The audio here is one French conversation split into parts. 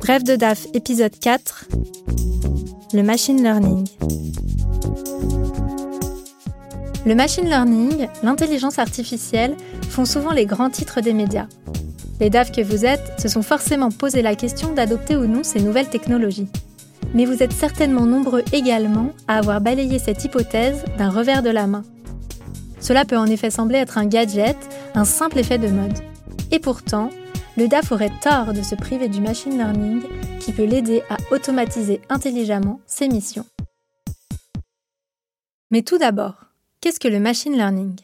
Bref de DAF, épisode 4. Le machine learning. Le machine learning, l'intelligence artificielle font souvent les grands titres des médias. Les DAF que vous êtes se sont forcément posé la question d'adopter ou non ces nouvelles technologies. Mais vous êtes certainement nombreux également à avoir balayé cette hypothèse d'un revers de la main. Cela peut en effet sembler être un gadget, un simple effet de mode. Et pourtant, le DAF aurait tort de se priver du machine learning qui peut l'aider à automatiser intelligemment ses missions. Mais tout d'abord, qu'est-ce que le machine learning?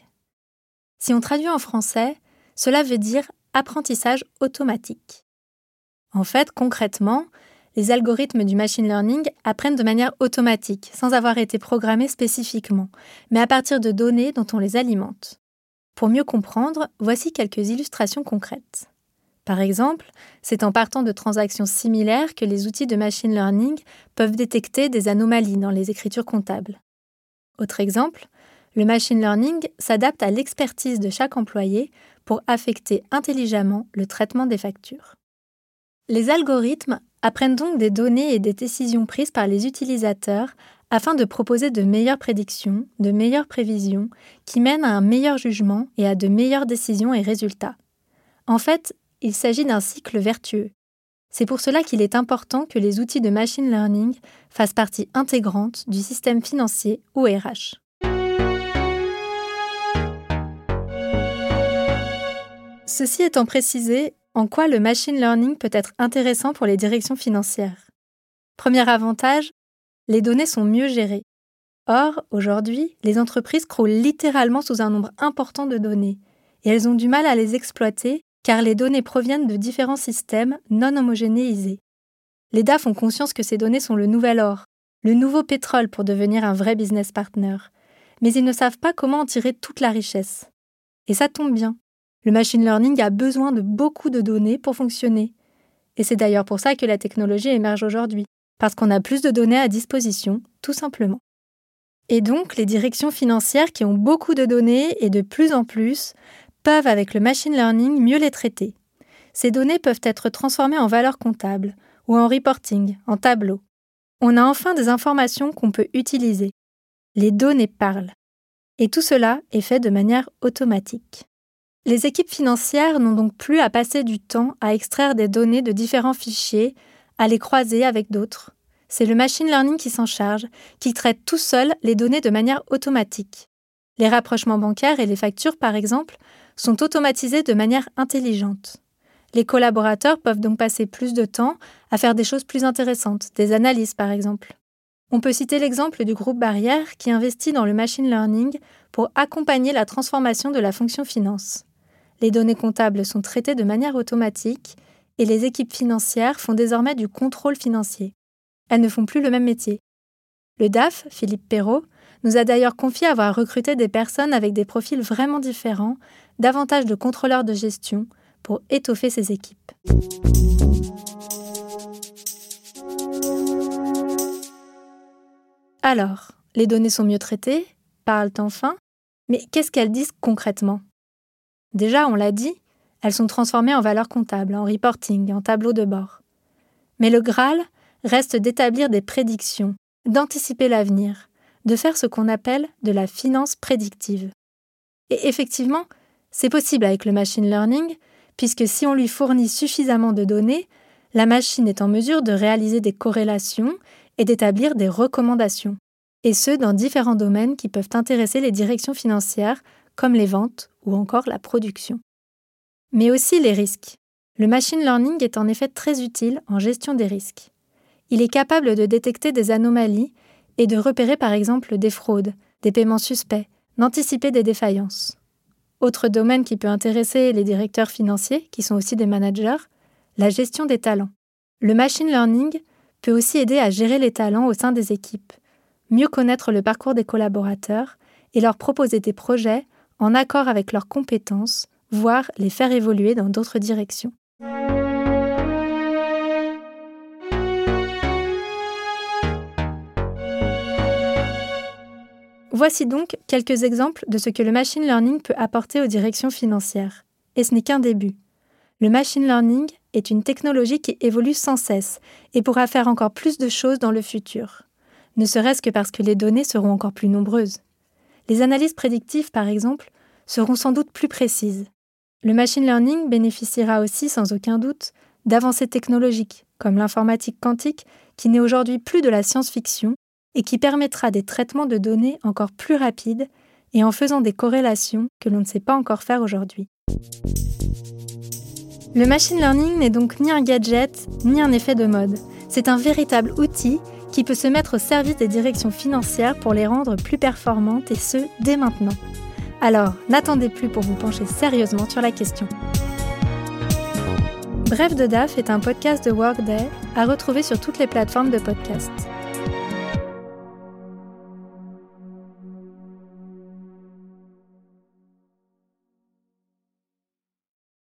Si on traduit en français, cela veut dire apprentissage automatique. En fait, concrètement, les algorithmes du machine learning apprennent de manière automatique, sans avoir été programmés spécifiquement, mais à partir de données dont on les alimente. Pour mieux comprendre, voici quelques illustrations concrètes. Par exemple, c'est en partant de transactions similaires que les outils de machine learning peuvent détecter des anomalies dans les écritures comptables. Autre exemple, le machine learning s'adapte à l'expertise de chaque employé pour affecter intelligemment le traitement des factures. Les algorithmes apprennent donc des données et des décisions prises par les utilisateurs afin de proposer de meilleures prédictions, de meilleures prévisions, qui mènent à un meilleur jugement et à de meilleures décisions et résultats. En fait, il s'agit d'un cycle vertueux. C'est pour cela qu'il est important que les outils de machine learning fassent partie intégrante du système financier ou RH. Ceci étant précisé, en quoi le machine learning peut être intéressant pour les directions financières? Premier avantage, les données sont mieux gérées. Or, aujourd'hui, les entreprises croulent littéralement sous un nombre important de données, et elles ont du mal à les exploiter car les données proviennent de différents systèmes non homogénéisés. Les DAF ont conscience que ces données sont le nouvel or, le nouveau pétrole pour devenir un vrai business partner, mais ils ne savent pas comment en tirer toute la richesse. Et ça tombe bien. Le machine learning a besoin de beaucoup de données pour fonctionner. Et c'est d'ailleurs pour ça que la technologie émerge aujourd'hui, parce qu'on a plus de données à disposition, tout simplement. Et donc, les directions financières qui ont beaucoup de données et de plus en plus peuvent, avec le machine learning, mieux les traiter. Ces données peuvent être transformées en valeurs comptables ou en reporting, en tableau. On a enfin des informations qu'on peut utiliser. Les données parlent. Et tout cela est fait de manière automatique. Les équipes financières n'ont donc plus à passer du temps à extraire des données de différents fichiers, à les croiser avec d'autres. C'est le machine learning qui s'en charge, qui traite tout seul les données de manière automatique. Les rapprochements bancaires et les factures, par exemple, sont automatisés de manière intelligente. Les collaborateurs peuvent donc passer plus de temps à faire des choses plus intéressantes, des analyses par exemple. On peut citer l'exemple du groupe Barrière qui investit dans le machine learning pour accompagner la transformation de la fonction finance. Les données comptables sont traitées de manière automatique et les équipes financières font désormais du contrôle financier. Elles ne font plus le même métier. Le DAF, Philippe Perrault, nous a d'ailleurs confié avoir recruté des personnes avec des profils vraiment différents davantage de contrôleurs de gestion pour étoffer ses équipes. Alors, les données sont mieux traitées, parlent enfin, mais qu'est-ce qu'elles disent concrètement? Déjà, on l'a dit, elles sont transformées en valeurs comptables, en reporting, en tableau de bord. Mais le Graal reste d'établir des prédictions, d'anticiper l'avenir, de faire ce qu'on appelle de la finance prédictive. Et effectivement, c'est possible avec le machine learning, puisque si on lui fournit suffisamment de données, la machine est en mesure de réaliser des corrélations et d'établir des recommandations, et ce dans différents domaines qui peuvent intéresser les directions financières, comme les ventes ou encore la production. Mais aussi les risques. Le machine learning est en effet très utile en gestion des risques. Il est capable de détecter des anomalies et de repérer par exemple des fraudes, des paiements suspects, d'anticiper des défaillances. Autre domaine qui peut intéresser les directeurs financiers, qui sont aussi des managers, la gestion des talents. Le machine learning peut aussi aider à gérer les talents au sein des équipes, mieux connaître le parcours des collaborateurs et leur proposer des projets en accord avec leurs compétences, voire les faire évoluer dans d'autres directions. Voici donc quelques exemples de ce que le machine learning peut apporter aux directions financières. Et ce n'est qu'un début. Le machine learning est une technologie qui évolue sans cesse et pourra faire encore plus de choses dans le futur, ne serait-ce que parce que les données seront encore plus nombreuses. Les analyses prédictives, par exemple, seront sans doute plus précises. Le machine learning bénéficiera aussi, sans aucun doute, d'avancées technologiques, comme l'informatique quantique, qui n'est aujourd'hui plus de la science-fiction et qui permettra des traitements de données encore plus rapides et en faisant des corrélations que l'on ne sait pas encore faire aujourd'hui. Le machine learning n'est donc ni un gadget, ni un effet de mode. C'est un véritable outil qui peut se mettre au service des directions financières pour les rendre plus performantes et ce, dès maintenant. Alors, n'attendez plus pour vous pencher sérieusement sur la question. Bref de DAF est un podcast de Workday à retrouver sur toutes les plateformes de podcast.